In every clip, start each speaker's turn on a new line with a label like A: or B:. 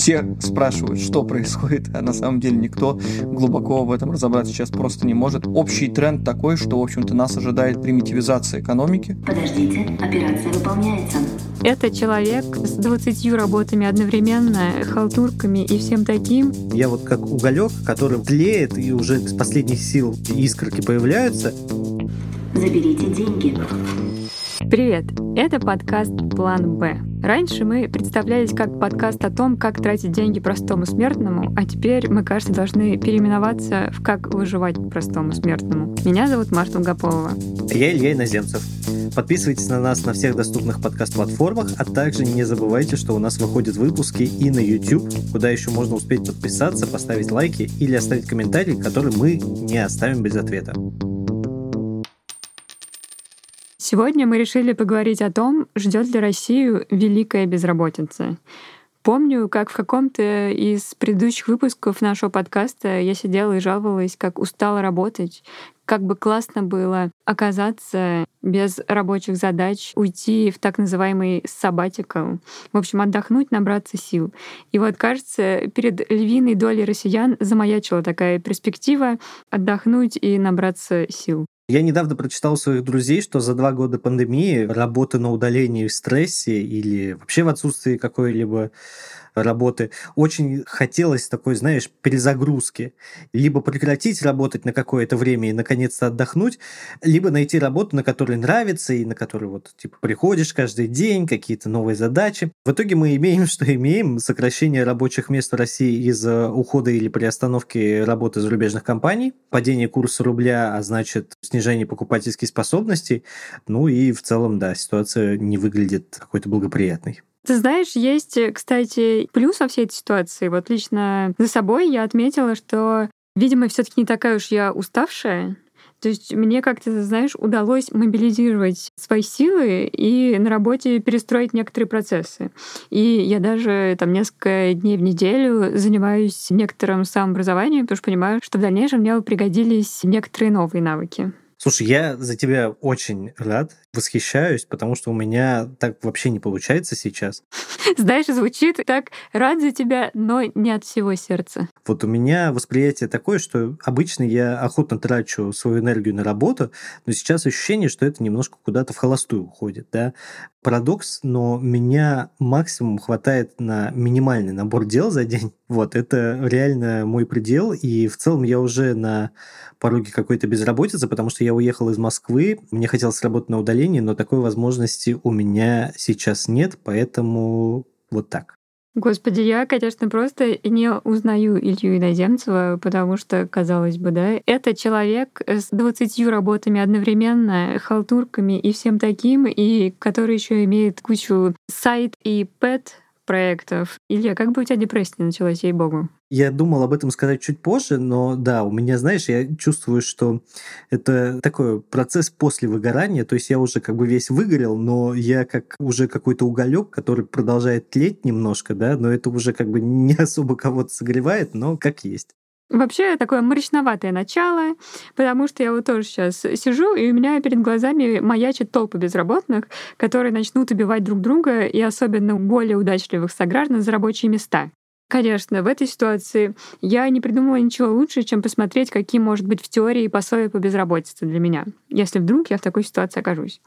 A: Все спрашивают, что происходит, а на самом деле никто глубоко в этом разобраться сейчас просто не может. Общий тренд такой, что, в общем-то, нас ожидает примитивизация экономики.
B: Подождите, операция выполняется.
C: Это человек с 20 работами одновременно, халтурками и всем таким.
D: Я вот как уголек, который тлеет, и уже с последних сил искорки появляются.
B: Заберите деньги.
C: Привет! Это подкаст «План Б». Раньше мы представлялись как подкаст о том, как тратить деньги простому смертному, а теперь мы, кажется, должны переименоваться в «Как выживать простому смертному». Меня зовут Марта Лгополова.
D: Я Илья Иноземцев. Подписывайтесь на нас на всех доступных подкаст-платформах, а также не забывайте, что у нас выходят выпуски и на YouTube, куда еще можно успеть подписаться, поставить лайки или оставить комментарий, который мы не оставим без ответа.
C: Сегодня мы решили поговорить о том, ждет ли Россию великая безработица. Помню, как в каком-то из предыдущих выпусков нашего подкаста я сидела и жаловалась, как устала работать, как бы классно было оказаться без рабочих задач, уйти в так называемый сабатикл, в общем, отдохнуть, набраться сил. И вот, кажется, перед львиной долей россиян замаячила такая перспектива отдохнуть и набраться сил.
D: Я недавно прочитал у своих друзей, что за два года пандемии работы на удалении в стрессе или вообще в отсутствии какой-либо работы. Очень хотелось такой, знаешь, перезагрузки. Либо прекратить работать на какое-то время и наконец-то отдохнуть, либо найти работу, на которой нравится и на которую вот типа приходишь каждый день, какие-то новые задачи. В итоге мы имеем, что имеем, сокращение рабочих мест в России из-за ухода или приостановки работы зарубежных компаний, падение курса рубля, а значит снижение покупательской способности. Ну и в целом, да, ситуация не выглядит какой-то благоприятной.
C: Ты знаешь, есть, кстати, плюс во всей этой ситуации. Вот лично за собой я отметила, что, видимо, все таки не такая уж я уставшая. То есть мне как-то, знаешь, удалось мобилизировать свои силы и на работе перестроить некоторые процессы. И я даже там несколько дней в неделю занимаюсь некоторым самообразованием, потому что понимаю, что в дальнейшем мне пригодились некоторые новые навыки.
D: Слушай, я за тебя очень рад, восхищаюсь, потому что у меня так вообще не получается сейчас.
C: Знаешь, звучит так рад за тебя, но не от всего сердца.
D: Вот у меня восприятие такое, что обычно я охотно трачу свою энергию на работу, но сейчас ощущение, что это немножко куда-то в холостую уходит. Да? Парадокс, но меня максимум хватает на минимальный набор дел за день. Вот, это реально мой предел, и в целом я уже на пороге какой-то безработицы, потому что я уехал из Москвы, мне хотелось работать на удалении, но такой возможности у меня сейчас нет, поэтому вот так.
C: Господи, я, конечно, просто не узнаю Илью Иноземцева, потому что, казалось бы, да, это человек с 20 работами одновременно, халтурками и всем таким, и который еще имеет кучу сайт и пэт проектов. Илья, как бы у тебя депрессия началась, ей-богу?
D: Я думал об этом сказать чуть позже, но да, у меня, знаешь, я чувствую, что это такой процесс после выгорания, то есть я уже как бы весь выгорел, но я как уже какой-то уголек, который продолжает тлеть немножко, да, но это уже как бы не особо кого-то согревает, но как есть.
C: Вообще такое мрачноватое начало, потому что я вот тоже сейчас сижу, и у меня перед глазами маячат толпы безработных, которые начнут убивать друг друга и особенно более удачливых сограждан за рабочие места. Конечно, в этой ситуации я не придумала ничего лучше, чем посмотреть, какие может быть в теории пособия по безработице для меня, если вдруг я в такой ситуации окажусь.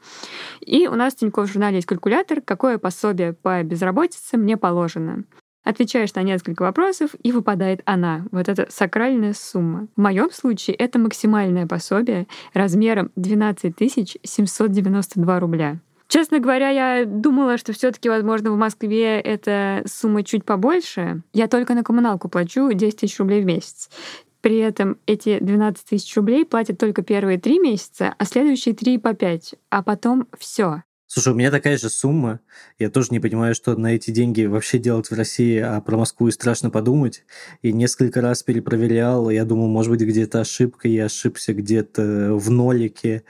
C: И у нас в Тинькофф журнале есть калькулятор, какое пособие по безработице мне положено. Отвечаешь на несколько вопросов, и выпадает она, вот эта сакральная сумма. В моем случае это максимальное пособие размером 12 792 рубля. Честно говоря, я думала, что все таки возможно, в Москве эта сумма чуть побольше. Я только на коммуналку плачу 10 тысяч рублей в месяц. При этом эти 12 тысяч рублей платят только первые три месяца, а следующие три по пять, а потом все.
D: Слушай, у меня такая же сумма. Я тоже не понимаю, что на эти деньги вообще делать в России, а про Москву и страшно подумать. И несколько раз перепроверял. Я думаю, может быть, где-то ошибка, я ошибся где-то в нолике.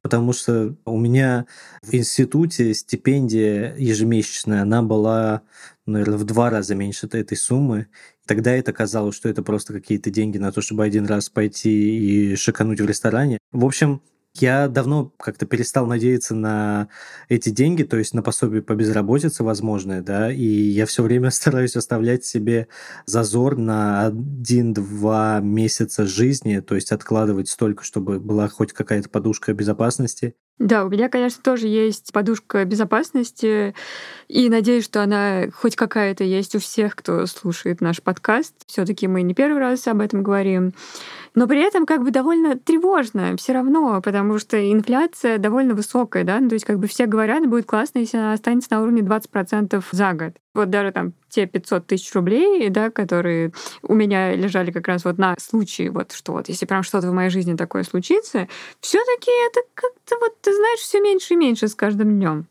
D: Потому что у меня в институте стипендия ежемесячная, она была, наверное, в два раза меньше этой суммы. Тогда это казалось, что это просто какие-то деньги на то, чтобы один раз пойти и шикануть в ресторане. В общем, Я давно как-то перестал надеяться на эти деньги, то есть на пособие по безработице возможное, да, и я все время стараюсь оставлять себе зазор на один-два месяца жизни, то есть откладывать столько, чтобы была хоть какая-то подушка безопасности.
C: Да, у меня, конечно, тоже есть подушка безопасности, и надеюсь, что она хоть какая-то есть у всех, кто слушает наш подкаст. все таки мы не первый раз об этом говорим. Но при этом как бы довольно тревожно все равно, потому что инфляция довольно высокая, да, ну, то есть как бы все говорят, будет классно, если она останется на уровне 20% за год. Вот даже там те 500 тысяч рублей, да, которые у меня лежали как раз вот на случай, вот что вот, если прям что-то в моей жизни такое случится, все таки это как-то вот, ты знаешь, все меньше и меньше с каждым днем.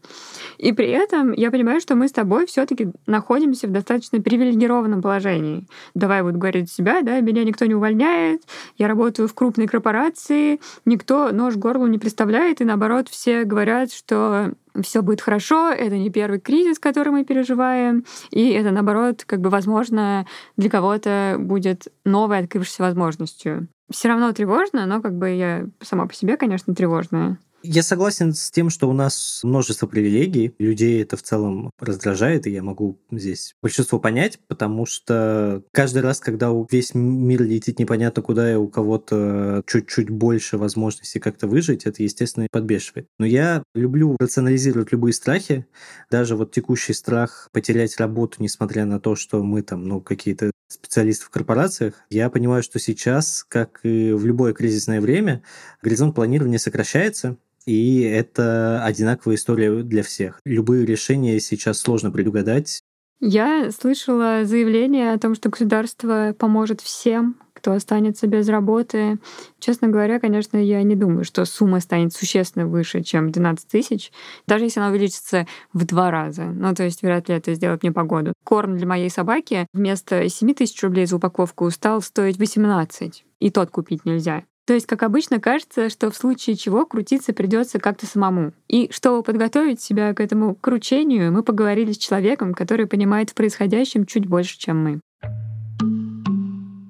C: И при этом я понимаю, что мы с тобой все-таки находимся в достаточно привилегированном положении. Давай вот говорить себя, да, меня никто не увольняет, я работаю в крупной корпорации, никто нож горлу не представляет, и наоборот все говорят, что все будет хорошо, это не первый кризис, который мы переживаем, и это, наоборот, как бы, возможно, для кого-то будет новой открывшейся возможностью. Все равно тревожно, но как бы я сама по себе, конечно, тревожная.
D: Я согласен с тем, что у нас множество привилегий. Людей это в целом раздражает, и я могу здесь большинство понять, потому что каждый раз, когда весь мир летит непонятно куда, и у кого-то чуть-чуть больше возможностей как-то выжить, это, естественно, подбешивает. Но я люблю рационализировать любые страхи. Даже вот текущий страх потерять работу, несмотря на то, что мы там, ну, какие-то специалисты в корпорациях, я понимаю, что сейчас, как и в любое кризисное время, горизонт планирования сокращается, и это одинаковая история для всех. Любые решения сейчас сложно предугадать.
C: Я слышала заявление о том, что государство поможет всем, кто останется без работы. Честно говоря, конечно, я не думаю, что сумма станет существенно выше, чем 12 тысяч, даже если она увеличится в два раза. Ну, то есть вряд ли это сделает мне погоду. Корм для моей собаки вместо 7 тысяч рублей за упаковку стал стоить 18, и тот купить нельзя. То есть, как обычно, кажется, что в случае чего крутиться придется как-то самому. И чтобы подготовить себя к этому кручению, мы поговорили с человеком, который понимает в происходящем чуть больше, чем мы.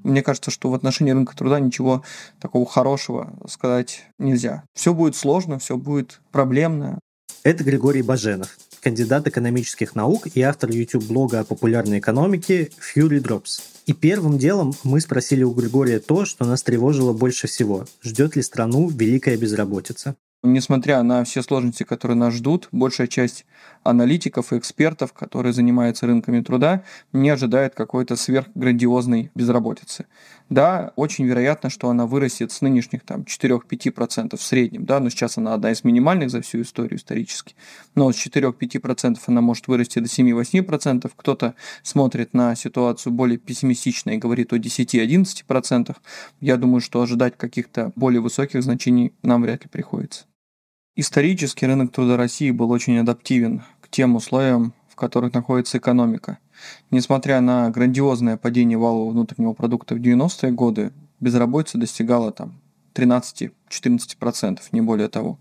A: Мне кажется, что в отношении рынка труда ничего такого хорошего сказать нельзя. Все будет сложно, все будет проблемно.
D: Это Григорий Баженов, кандидат экономических наук и автор YouTube-блога о популярной экономике Fury Drops. И первым делом мы спросили у Григория то, что нас тревожило больше всего. Ждет ли страну великая безработица?
A: Несмотря на все сложности, которые нас ждут, большая часть аналитиков и экспертов, которые занимаются рынками труда, не ожидает какой-то сверхграндиозной безработицы. Да, очень вероятно, что она вырастет с нынешних там 4-5% в среднем, да, но сейчас она одна из минимальных за всю историю исторически, но с 4-5% она может вырасти до 7-8%, кто-то смотрит на ситуацию более пессимистично и говорит о 10-11%, я думаю, что ожидать каких-то более высоких значений нам вряд ли приходится. Исторически рынок труда России был очень адаптивен к тем условиям, в которых находится экономика. Несмотря на грандиозное падение валового внутреннего продукта в 90-е годы, безработица достигала там 13-14%, не более того.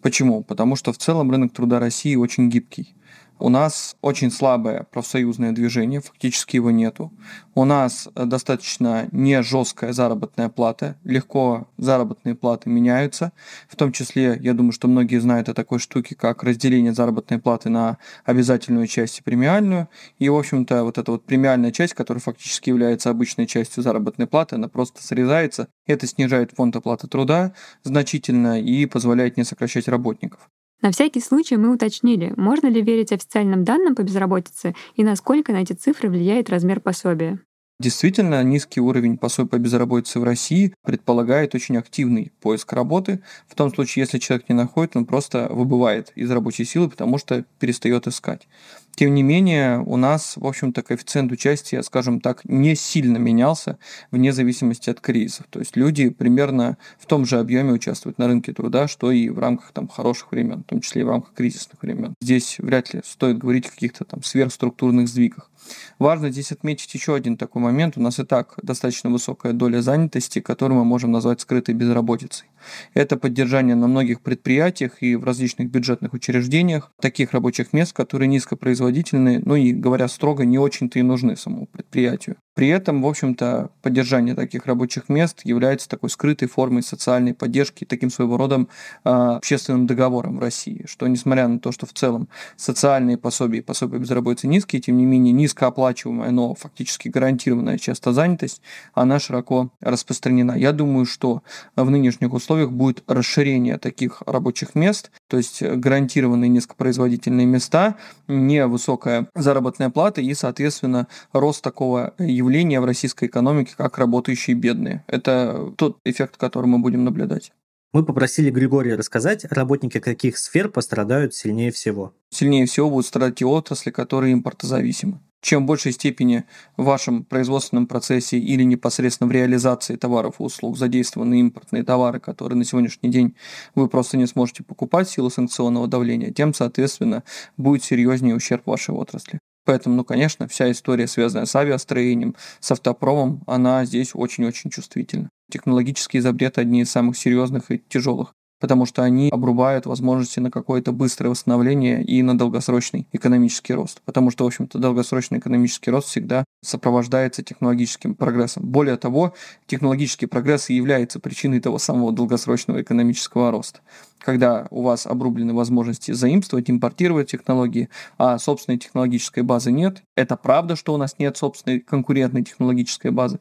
A: Почему? Потому что в целом рынок труда России очень гибкий. У нас очень слабое профсоюзное движение, фактически его нету. У нас э, достаточно не жесткая заработная плата, легко заработные платы меняются. В том числе, я думаю, что многие знают о такой штуке, как разделение заработной платы на обязательную часть и премиальную. И, в общем-то, вот эта вот премиальная часть, которая фактически является обычной частью заработной платы, она просто срезается. Это снижает фонд оплаты труда значительно и позволяет не сокращать работников.
C: На всякий случай мы уточнили, можно ли верить официальным данным по безработице и насколько на эти цифры влияет размер пособия.
A: Действительно, низкий уровень пособия по безработице в России предполагает очень активный поиск работы. В том случае, если человек не находит, он просто выбывает из рабочей силы, потому что перестает искать. Тем не менее, у нас, в общем-то, коэффициент участия, скажем так, не сильно менялся вне зависимости от кризисов. То есть люди примерно в том же объеме участвуют на рынке труда, что и в рамках там, хороших времен, в том числе и в рамках кризисных времен. Здесь вряд ли стоит говорить о каких-то там сверхструктурных сдвигах. Важно здесь отметить еще один такой момент. У нас и так достаточно высокая доля занятости, которую мы можем назвать скрытой безработицей. Это поддержание на многих предприятиях и в различных бюджетных учреждениях таких рабочих мест, которые низкопроизводительные, ну и, говоря строго, не очень-то и нужны самому предприятию. При этом, в общем-то, поддержание таких рабочих мест является такой скрытой формой социальной поддержки, таким своего рода общественным договором в России, что несмотря на то, что в целом социальные пособия и пособия безработицы низкие, тем не менее низкооплачиваемая, но фактически гарантированная часто занятость, она широко распространена. Я думаю, что в нынешних условиях будет расширение таких рабочих мест, то есть гарантированные низкопроизводительные места, невысокая заработная плата и, соответственно, рост такого явления в российской экономике, как работающие бедные. Это тот эффект, который мы будем наблюдать.
D: Мы попросили Григория рассказать, работники каких сфер пострадают сильнее всего.
A: Сильнее всего будут страдать те отрасли, которые импортозависимы. Чем в большей степени в вашем производственном процессе или непосредственно в реализации товаров и услуг задействованы импортные товары, которые на сегодняшний день вы просто не сможете покупать в силу санкционного давления, тем, соответственно, будет серьезнее ущерб вашей отрасли. Поэтому, ну, конечно, вся история, связанная с авиастроением, с автопромом, она здесь очень-очень чувствительна. Технологические изобреты одни из самых серьезных и тяжелых потому что они обрубают возможности на какое-то быстрое восстановление и на долгосрочный экономический рост. Потому что, в общем-то, долгосрочный экономический рост всегда сопровождается технологическим прогрессом. Более того, технологический прогресс является причиной того самого долгосрочного экономического роста когда у вас обрублены возможности заимствовать, импортировать технологии, а собственной технологической базы нет, это правда, что у нас нет собственной конкурентной технологической базы,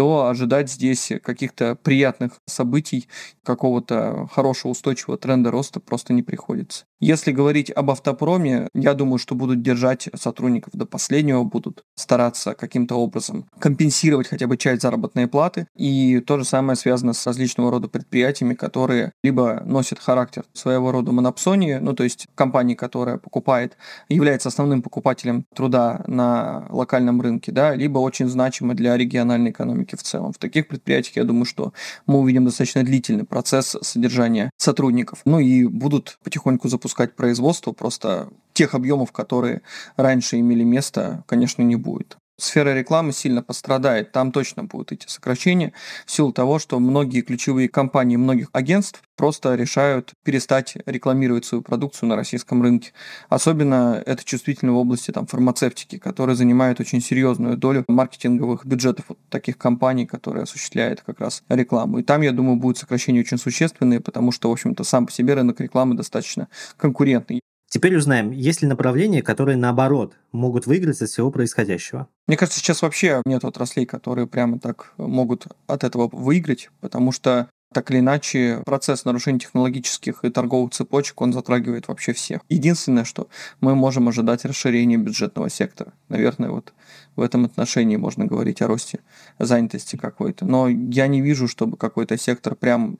A: то ожидать здесь каких-то приятных событий, какого-то хорошего устойчивого тренда роста просто не приходится. Если говорить об автопроме, я думаю, что будут держать сотрудников до последнего, будут стараться каким-то образом компенсировать хотя бы часть заработной платы. И то же самое связано с различного рода предприятиями, которые либо носят характер своего рода монопсонии, ну то есть компании, которая покупает, является основным покупателем труда на локальном рынке, да, либо очень значимы для региональной экономики в целом. В таких предприятиях, я думаю, что мы увидим достаточно длительный процесс содержания сотрудников. Ну и будут потихоньку запускать запускать производство, просто тех объемов, которые раньше имели место, конечно, не будет. Сфера рекламы сильно пострадает, там точно будут эти сокращения, в силу того, что многие ключевые компании многих агентств просто решают перестать рекламировать свою продукцию на российском рынке. Особенно это чувствительно в области там, фармацевтики, которая занимает очень серьезную долю маркетинговых бюджетов вот таких компаний, которые осуществляют как раз рекламу. И там, я думаю, будут сокращения очень существенные, потому что, в общем-то, сам по себе рынок рекламы достаточно конкурентный.
D: Теперь узнаем, есть ли направления, которые, наоборот, могут выиграть от всего происходящего.
A: Мне кажется, сейчас вообще нет отраслей, которые прямо так могут от этого выиграть, потому что так или иначе, процесс нарушения технологических и торговых цепочек, он затрагивает вообще всех. Единственное, что мы можем ожидать расширения бюджетного сектора. Наверное, вот в этом отношении можно говорить о росте занятости какой-то. Но я не вижу, чтобы какой-то сектор прям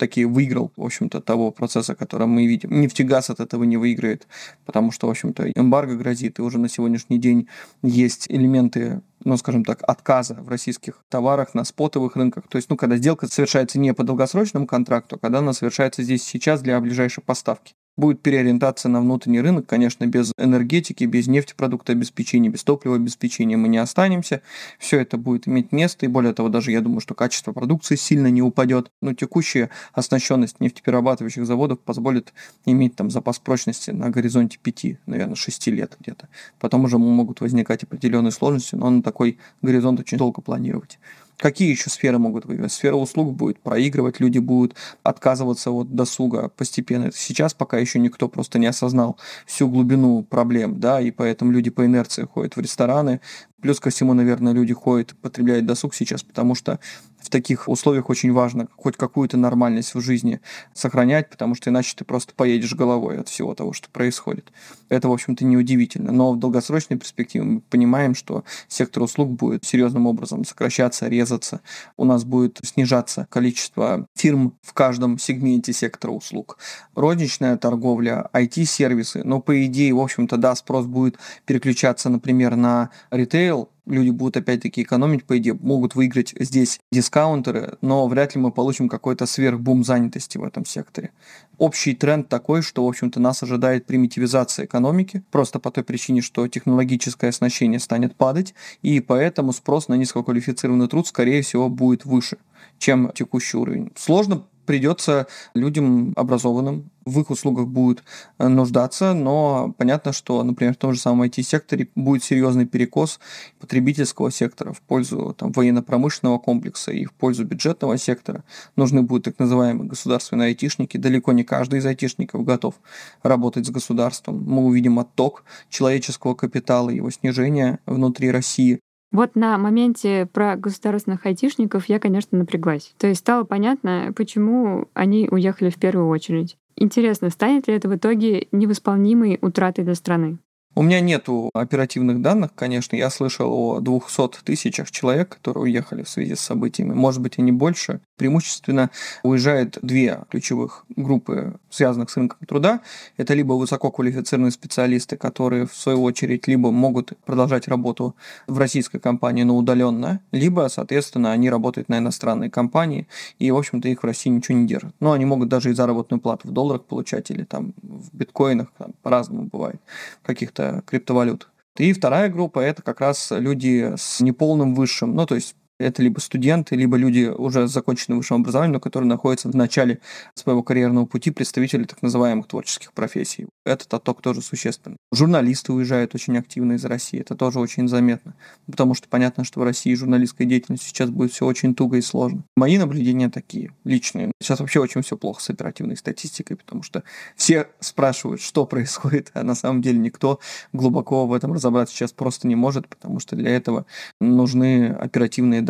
A: таки выиграл, в общем-то, того процесса, который мы видим. Нефтегаз от этого не выиграет, потому что, в общем-то, эмбарго грозит, и уже на сегодняшний день есть элементы ну, скажем так, отказа в российских товарах на спотовых рынках. То есть, ну, когда сделка совершается не по долгосрочному контракту, а когда она совершается здесь сейчас для ближайшей поставки будет переориентация на внутренний рынок. Конечно, без энергетики, без нефтепродуктообеспечения, без топливообеспечения мы не останемся. Все это будет иметь место. И более того, даже я думаю, что качество продукции сильно не упадет. Но текущая оснащенность нефтеперерабатывающих заводов позволит иметь там запас прочности на горизонте 5, наверное, 6 лет где-то. Потом уже могут возникать определенные сложности, но на такой горизонт очень долго планировать. Какие еще сферы могут выиграть? Сфера услуг будет проигрывать, люди будут отказываться от досуга постепенно. Сейчас пока еще никто просто не осознал всю глубину проблем, да, и поэтому люди по инерции ходят в рестораны, Плюс ко всему, наверное, люди ходят, потребляют досуг сейчас, потому что в таких условиях очень важно хоть какую-то нормальность в жизни сохранять, потому что иначе ты просто поедешь головой от всего того, что происходит. Это, в общем-то, неудивительно. Но в долгосрочной перспективе мы понимаем, что сектор услуг будет серьезным образом сокращаться, резаться. У нас будет снижаться количество фирм в каждом сегменте сектора услуг. Розничная торговля, IT-сервисы, но по идее, в общем-то, да, спрос будет переключаться, например, на ритейл, люди будут опять-таки экономить, по идее, могут выиграть здесь дискаунтеры, но вряд ли мы получим какой-то сверхбум занятости в этом секторе. Общий тренд такой, что, в общем-то, нас ожидает примитивизация экономики, просто по той причине, что технологическое оснащение станет падать, и поэтому спрос на низкоквалифицированный труд, скорее всего, будет выше, чем текущий уровень. Сложно придется людям образованным в их услугах будут э, нуждаться, но понятно, что, например, в том же самом IT-секторе будет серьезный перекос потребительского сектора в пользу там, военно-промышленного комплекса и в пользу бюджетного сектора. Нужны будут так называемые государственные айтишники. Далеко не каждый из айтишников готов работать с государством. Мы увидим отток человеческого капитала, его снижение внутри России.
C: Вот на моменте про государственных айтишников я, конечно, напряглась. То есть стало понятно, почему они уехали в первую очередь. Интересно, станет ли это в итоге невосполнимой утратой для страны?
A: У меня нету оперативных данных, конечно. Я слышал о 200 тысячах человек, которые уехали в связи с событиями. Может быть, и не больше. Преимущественно уезжают две ключевых группы, связанных с рынком труда. Это либо высококвалифицированные специалисты, которые, в свою очередь, либо могут продолжать работу в российской компании, но удаленно, либо, соответственно, они работают на иностранной компании, и, в общем-то, их в России ничего не держит. Но они могут даже и заработную плату в долларах получать или там в биткоинах, там, по-разному бывает, каких-то каких криптовалют. И вторая группа – это как раз люди с неполным высшим, ну, то есть это либо студенты, либо люди уже с законченным высшим образованием, но которые находятся в начале своего карьерного пути, представители так называемых творческих профессий. Этот отток тоже существенный. Журналисты уезжают очень активно из России, это тоже очень заметно, потому что понятно, что в России журналистская деятельность сейчас будет все очень туго и сложно. Мои наблюдения такие, личные. Сейчас вообще очень все плохо с оперативной статистикой, потому что все спрашивают, что происходит, а на самом деле никто глубоко в этом разобраться сейчас просто не может, потому что для этого нужны оперативные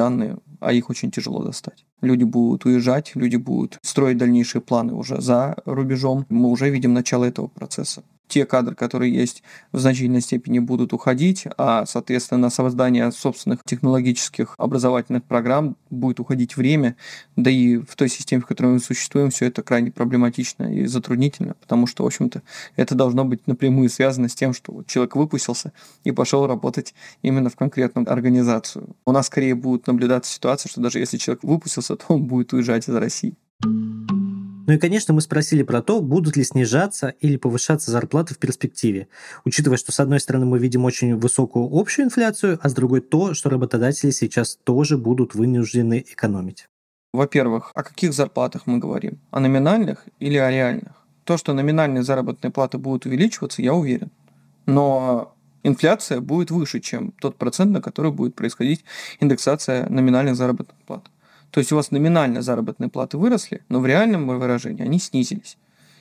A: а их очень тяжело достать. Люди будут уезжать, люди будут строить дальнейшие планы уже за рубежом. Мы уже видим начало этого процесса те кадры, которые есть, в значительной степени будут уходить, а, соответственно, на создание собственных технологических образовательных программ будет уходить время, да и в той системе, в которой мы существуем, все это крайне проблематично и затруднительно, потому что, в общем-то, это должно быть напрямую связано с тем, что человек выпустился и пошел работать именно в конкретную организацию. У нас скорее будет наблюдаться ситуация, что даже если человек выпустился, то он будет уезжать из России.
D: Ну и, конечно, мы спросили про то, будут ли снижаться или повышаться зарплаты в перспективе, учитывая, что, с одной стороны, мы видим очень высокую общую инфляцию, а с другой то, что работодатели сейчас тоже будут вынуждены экономить.
A: Во-первых, о каких зарплатах мы говорим? О номинальных или о реальных? То, что номинальные заработные платы будут увеличиваться, я уверен. Но инфляция будет выше, чем тот процент, на который будет происходить индексация номинальных заработных плат. То есть у вас номинально заработные платы выросли, но в реальном выражении они снизились.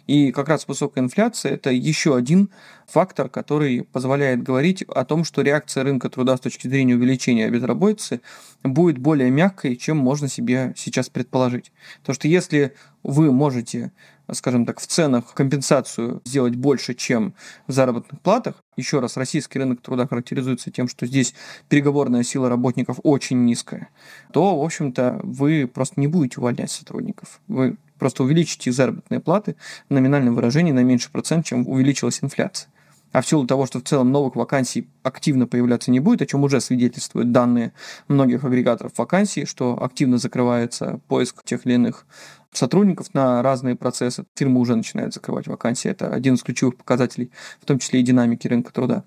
A: И как раз высокая инфляция – это еще один фактор, который позволяет говорить о том, что реакция рынка труда с точки зрения увеличения безработицы будет более мягкой, чем можно себе сейчас предположить. Потому что если вы можете скажем так, в ценах компенсацию сделать больше, чем в заработных платах. Еще раз, российский рынок труда характеризуется тем, что здесь переговорная сила работников очень низкая, то, в общем-то, вы просто не будете увольнять сотрудников. Вы просто увеличите заработные платы в номинальном выражении на меньше процент, чем увеличилась инфляция. А в силу того, что в целом новых вакансий активно появляться не будет, о чем уже свидетельствуют данные многих агрегаторов вакансий, что активно закрывается поиск тех или иных сотрудников на разные процессы. Фирмы уже начинают закрывать вакансии. Это один из ключевых показателей, в том числе и динамики рынка труда.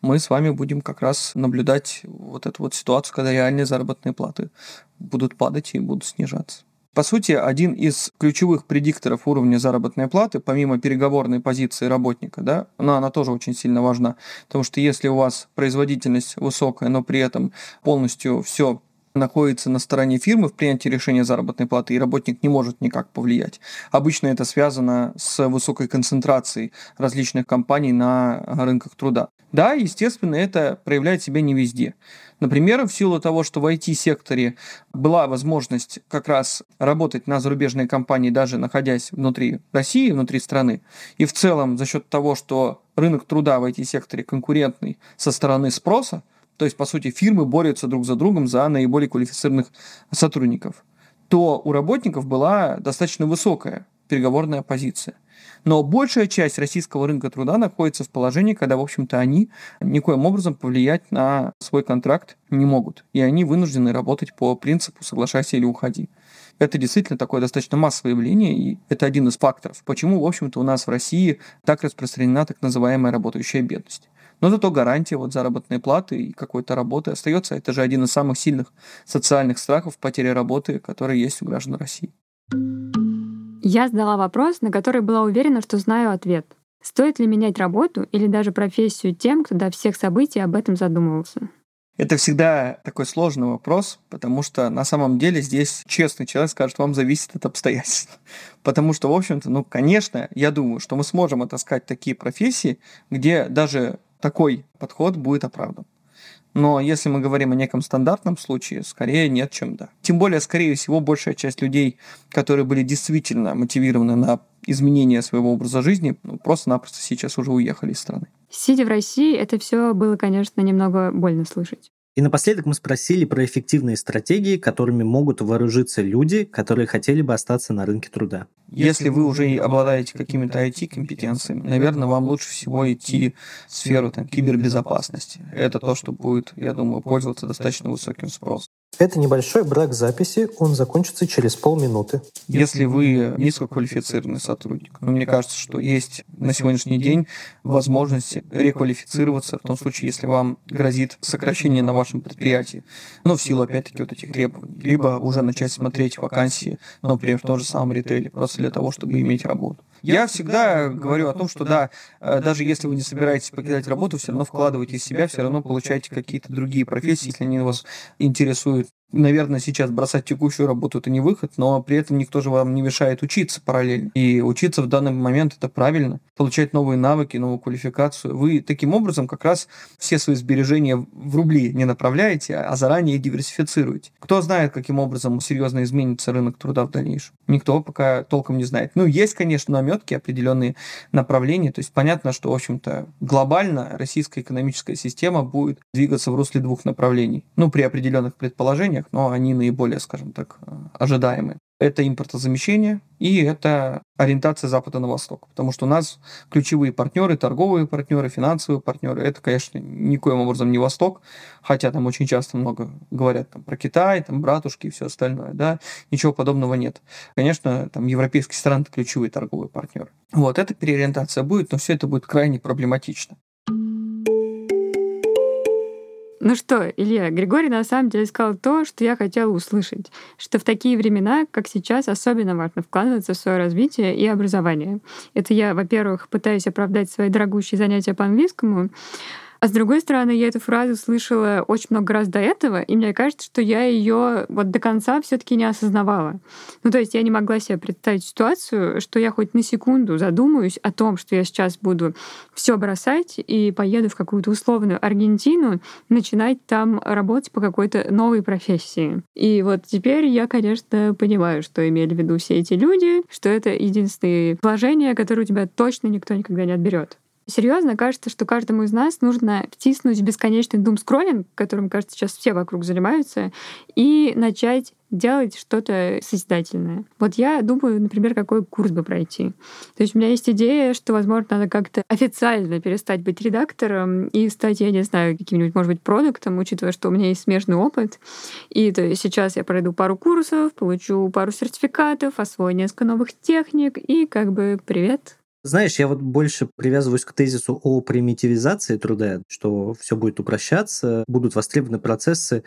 A: Мы с вами будем как раз наблюдать вот эту вот ситуацию, когда реальные заработные платы будут падать и будут снижаться. По сути, один из ключевых предикторов уровня заработной платы, помимо переговорной позиции работника, да, но она тоже очень сильно важна, потому что если у вас производительность высокая, но при этом полностью все находится на стороне фирмы в принятии решения заработной платы, и работник не может никак повлиять. Обычно это связано с высокой концентрацией различных компаний на рынках труда. Да, естественно, это проявляет себя не везде. Например, в силу того, что в IT-секторе была возможность как раз работать на зарубежные компании, даже находясь внутри России, внутри страны, и в целом за счет того, что рынок труда в IT-секторе конкурентный со стороны спроса, то есть, по сути, фирмы борются друг за другом за наиболее квалифицированных сотрудников, то у работников была достаточно высокая переговорная позиция. Но большая часть российского рынка труда находится в положении, когда, в общем-то, они никоим образом повлиять на свой контракт не могут. И они вынуждены работать по принципу «соглашайся или уходи». Это действительно такое достаточно массовое явление, и это один из факторов, почему, в общем-то, у нас в России так распространена так называемая работающая бедность. Но зато гарантия вот заработной платы и какой-то работы остается. Это же один из самых сильных социальных страхов потери работы, которые есть у граждан России.
C: Я задала вопрос, на который была уверена, что знаю ответ. Стоит ли менять работу или даже профессию тем, кто до всех событий об этом задумывался?
A: Это всегда такой сложный вопрос, потому что на самом деле здесь честный человек скажет, вам зависит от обстоятельств. Потому что, в общем-то, ну, конечно, я думаю, что мы сможем отыскать такие профессии, где даже такой подход будет оправдан. Но если мы говорим о неком стандартном случае, скорее нет, чем да. Тем более, скорее всего, большая часть людей, которые были действительно мотивированы на изменение своего образа жизни, ну, просто-напросто сейчас уже уехали из страны.
C: Сидя в России, это все было, конечно, немного больно слышать.
D: И напоследок мы спросили про эффективные стратегии, которыми могут вооружиться люди, которые хотели бы остаться на рынке труда.
A: Если вы уже обладаете какими-то IT-компетенциями, наверное, вам лучше всего идти в сферу там, кибербезопасности. Это то, что будет, я думаю, пользоваться достаточно высоким спросом.
D: Это небольшой брак записи, он закончится через полминуты.
A: Если вы низкоквалифицированный сотрудник, ну, мне кажется, что есть на сегодняшний день возможность реквалифицироваться в том случае, если вам грозит сокращение на вашем предприятии, ну, в силу, опять-таки, вот этих требований, либо уже начать смотреть вакансии, например, в том же самом ритейле, просто для того, чтобы иметь работу. Я всегда говорю о том, что да, э, даже если вы не собираетесь покидать работу, все равно вкладывайте в себя, все равно получаете какие-то другие профессии, если они вас интересуют наверное, сейчас бросать текущую работу это не выход, но при этом никто же вам не мешает учиться параллельно. И учиться в данный момент это правильно. Получать новые навыки, новую квалификацию. Вы таким образом как раз все свои сбережения в рубли не направляете, а заранее диверсифицируете. Кто знает, каким образом серьезно изменится рынок труда в дальнейшем? Никто пока толком не знает. Ну, есть, конечно, наметки, определенные направления. То есть понятно, что, в общем-то, глобально российская экономическая система будет двигаться в русле двух направлений. Ну, при определенных предположениях, направлениях, но они наиболее, скажем так, э, ожидаемые. Это импортозамещение и это ориентация Запада на Восток. Потому что у нас ключевые партнеры, торговые партнеры, финансовые партнеры, это, конечно, никоим образом не Восток, хотя там очень часто много говорят там, про Китай, там братушки и все остальное, да, ничего подобного нет. Конечно, там европейские страны ключевые торговые партнеры. Вот, эта переориентация будет, но все это будет крайне проблематично.
C: Ну что, Илья, Григорий на самом деле сказал то, что я хотела услышать, что в такие времена, как сейчас, особенно важно вкладываться в свое развитие и образование. Это я, во-первых, пытаюсь оправдать свои дорогущие занятия по английскому, а с другой стороны, я эту фразу слышала очень много раз до этого, и мне кажется, что я ее вот до конца все-таки не осознавала. Ну, то есть я не могла себе представить ситуацию, что я хоть на секунду задумаюсь о том, что я сейчас буду все бросать и поеду в какую-то условную Аргентину, начинать там работать по какой-то новой профессии. И вот теперь я, конечно, понимаю, что имели в виду все эти люди, что это единственное положение, которое у тебя точно никто никогда не отберет. Серьезно, кажется, что каждому из нас нужно втиснуть бесконечный дум скроллинг, которым, кажется, сейчас все вокруг занимаются, и начать делать что-то созидательное. Вот я думаю, например, какой курс бы пройти. То есть у меня есть идея, что, возможно, надо как-то официально перестать быть редактором и стать, я не знаю, каким-нибудь, может быть, продуктом, учитывая, что у меня есть смежный опыт. И то есть сейчас я пройду пару курсов, получу пару сертификатов, освою несколько новых техник и как бы привет,
D: знаешь, я вот больше привязываюсь к тезису о примитивизации труда, что все будет упрощаться, будут востребованы процессы,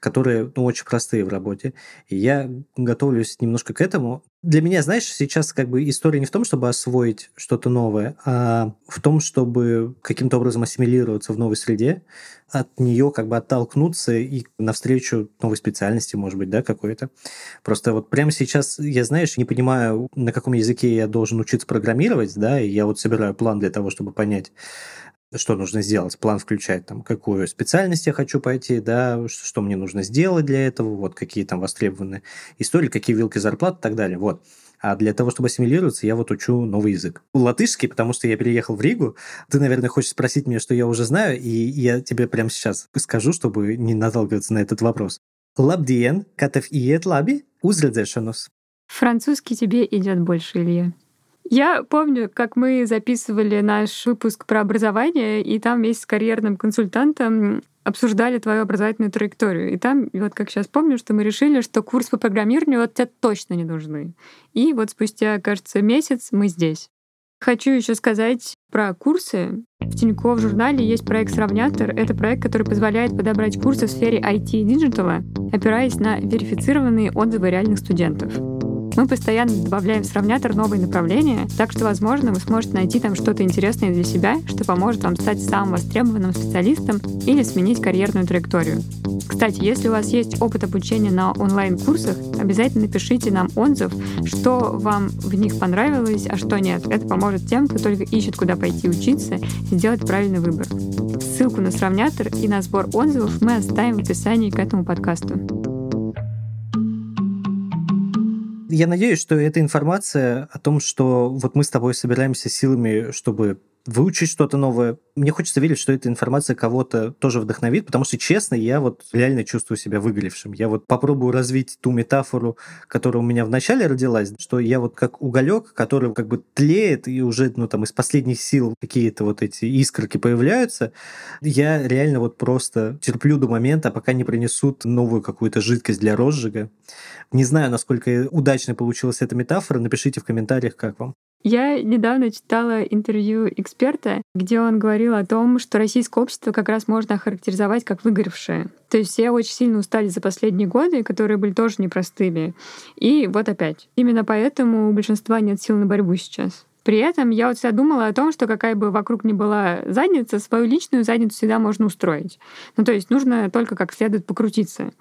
D: которые ну, очень простые в работе. И я готовлюсь немножко к этому. Для меня, знаешь, сейчас как бы история не в том, чтобы освоить что-то новое, а в том, чтобы каким-то образом ассимилироваться в новой среде, от нее как бы оттолкнуться и навстречу новой специальности, может быть, да, какой-то. Просто вот прямо сейчас я, знаешь, не понимаю, на каком языке я должен учиться программировать, да, и я вот собираю план для того, чтобы понять, что нужно сделать. План включает там, какую специальность я хочу пойти, да, что, что мне нужно сделать для этого, вот какие там востребованы истории, какие вилки зарплат и так далее. Вот. А для того, чтобы ассимилироваться, я вот учу новый язык. Латышский, потому что я переехал в Ригу. Ты, наверное, хочешь спросить меня, что я уже знаю, и я тебе прямо сейчас скажу, чтобы не наталкиваться на этот вопрос. Labdien, kā tev iet, labi, uz redzēšanos.
C: Французский тебе идет больше, Илья. Я помню, как мы записывали наш выпуск про образование, и там вместе с карьерным консультантом обсуждали твою образовательную траекторию. И там, вот как сейчас помню, что мы решили, что курс по программированию вот тебе точно не нужны. И вот спустя, кажется, месяц мы здесь. Хочу еще сказать про курсы. В Тинькофф журнале есть проект «Сравнятор». Это проект, который позволяет подобрать курсы в сфере IT и диджитала, опираясь на верифицированные отзывы реальных студентов. Мы постоянно добавляем в сравнятор новые направления, так что, возможно, вы сможете найти там что-то интересное для себя, что поможет вам стать самым востребованным специалистом или сменить карьерную траекторию. Кстати, если у вас есть опыт обучения на онлайн-курсах, обязательно напишите нам отзыв, что вам в них понравилось, а что нет. Это поможет тем, кто только ищет, куда пойти учиться, сделать правильный выбор. Ссылку на сравнятор и на сбор отзывов мы оставим в описании к этому подкасту.
D: Я надеюсь, что эта информация о том, что вот мы с тобой собираемся силами, чтобы выучить что-то новое. Мне хочется верить, что эта информация кого-то тоже вдохновит, потому что, честно, я вот реально чувствую себя выгоревшим. Я вот попробую развить ту метафору, которая у меня вначале родилась, что я вот как уголек, который как бы тлеет, и уже, ну, там, из последних сил какие-то вот эти искорки появляются. Я реально вот просто терплю до момента, пока не принесут новую какую-то жидкость для розжига. Не знаю, насколько удачно получилась эта метафора. Напишите в комментариях, как вам.
C: Я недавно читала интервью эксперта, где он говорил о том, что российское общество как раз можно охарактеризовать как выгоревшее. То есть все очень сильно устали за последние годы, которые были тоже непростыми. И вот опять. Именно поэтому у большинства нет сил на борьбу сейчас. При этом я вот всегда думала о том, что какая бы вокруг ни была задница, свою личную задницу всегда можно устроить. Ну, то есть нужно только как следует покрутиться.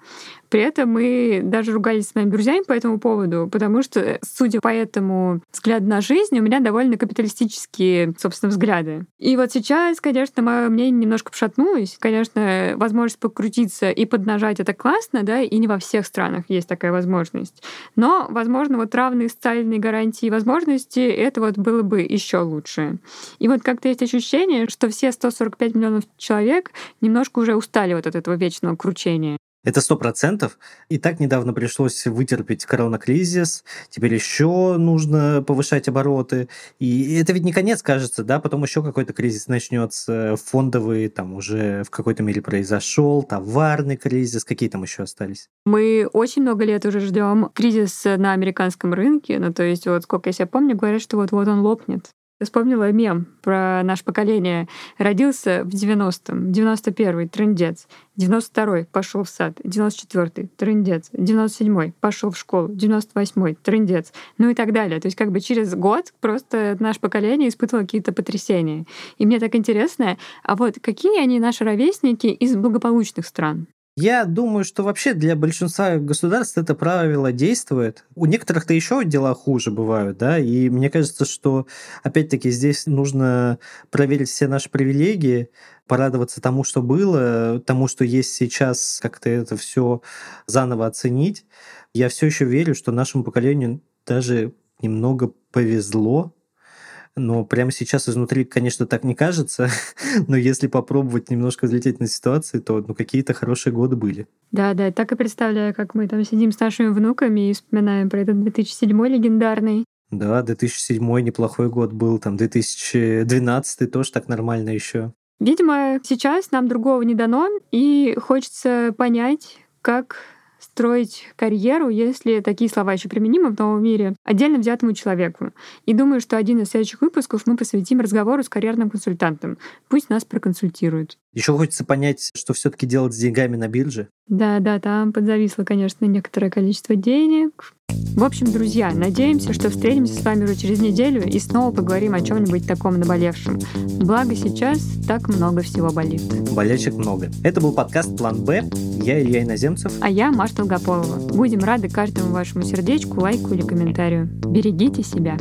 C: При этом мы даже ругались с моими друзьями по этому поводу, потому что, судя по этому взгляду на жизнь, у меня довольно капиталистические, собственно, взгляды. И вот сейчас, конечно, мое мнение немножко пошатнулось. Конечно, возможность покрутиться и поднажать — это классно, да, и не во всех странах есть такая возможность. Но, возможно, вот равные социальные гарантии и возможности — это вот было бы еще лучше. И вот как-то есть ощущение, что все 145 миллионов человек немножко уже устали вот от этого вечного кручения.
D: Это сто процентов. И так недавно пришлось вытерпеть коронакризис, теперь еще нужно повышать обороты. И это ведь не конец, кажется, да, потом еще какой-то кризис начнется, фондовый там уже в какой-то мере произошел, товарный кризис, какие там еще остались?
C: Мы очень много лет уже ждем кризис на американском рынке, ну то есть вот сколько я себя помню, говорят, что вот-вот он лопнет. Вспомнила мем про наше поколение. Родился в 90-м, 91-й, трындец. 92-й пошел в сад, 94-й, трындец. 97-й пошел в школу, 98-й, трындец. Ну и так далее. То есть как бы через год просто наше поколение испытывало какие-то потрясения. И мне так интересно, а вот какие они наши ровесники из благополучных стран?
D: Я думаю, что вообще для большинства государств это правило действует. У некоторых-то еще дела хуже бывают, да, и мне кажется, что опять-таки здесь нужно проверить все наши привилегии, порадоваться тому, что было, тому, что есть сейчас, как-то это все заново оценить. Я все еще верю, что нашему поколению даже немного повезло, но прямо сейчас изнутри, конечно, так не кажется, но если попробовать немножко взлететь на ситуации, то ну, какие-то хорошие годы были.
C: Да, да, так и представляю, как мы там сидим с нашими внуками и вспоминаем про этот 2007 легендарный.
D: Да, 2007 неплохой год был, там 2012 тоже так нормально еще.
C: Видимо, сейчас нам другого не дано, и хочется понять, как строить карьеру, если такие слова еще применимы в новом мире, отдельно взятому человеку. И думаю, что один из следующих выпусков мы посвятим разговору с карьерным консультантом. Пусть нас проконсультирует.
D: Еще хочется понять, что все-таки делать с деньгами на бирже.
C: Да, да, там подзависло, конечно, некоторое количество денег. В общем, друзья, надеемся, что встретимся с вами уже через неделю и снова поговорим о чем-нибудь таком наболевшем. Благо сейчас так много всего болит.
D: Болячек много. Это был подкаст «План Б». Я Илья Иноземцев.
C: А я Маша Долгополова. Будем рады каждому вашему сердечку, лайку или комментарию. Берегите себя.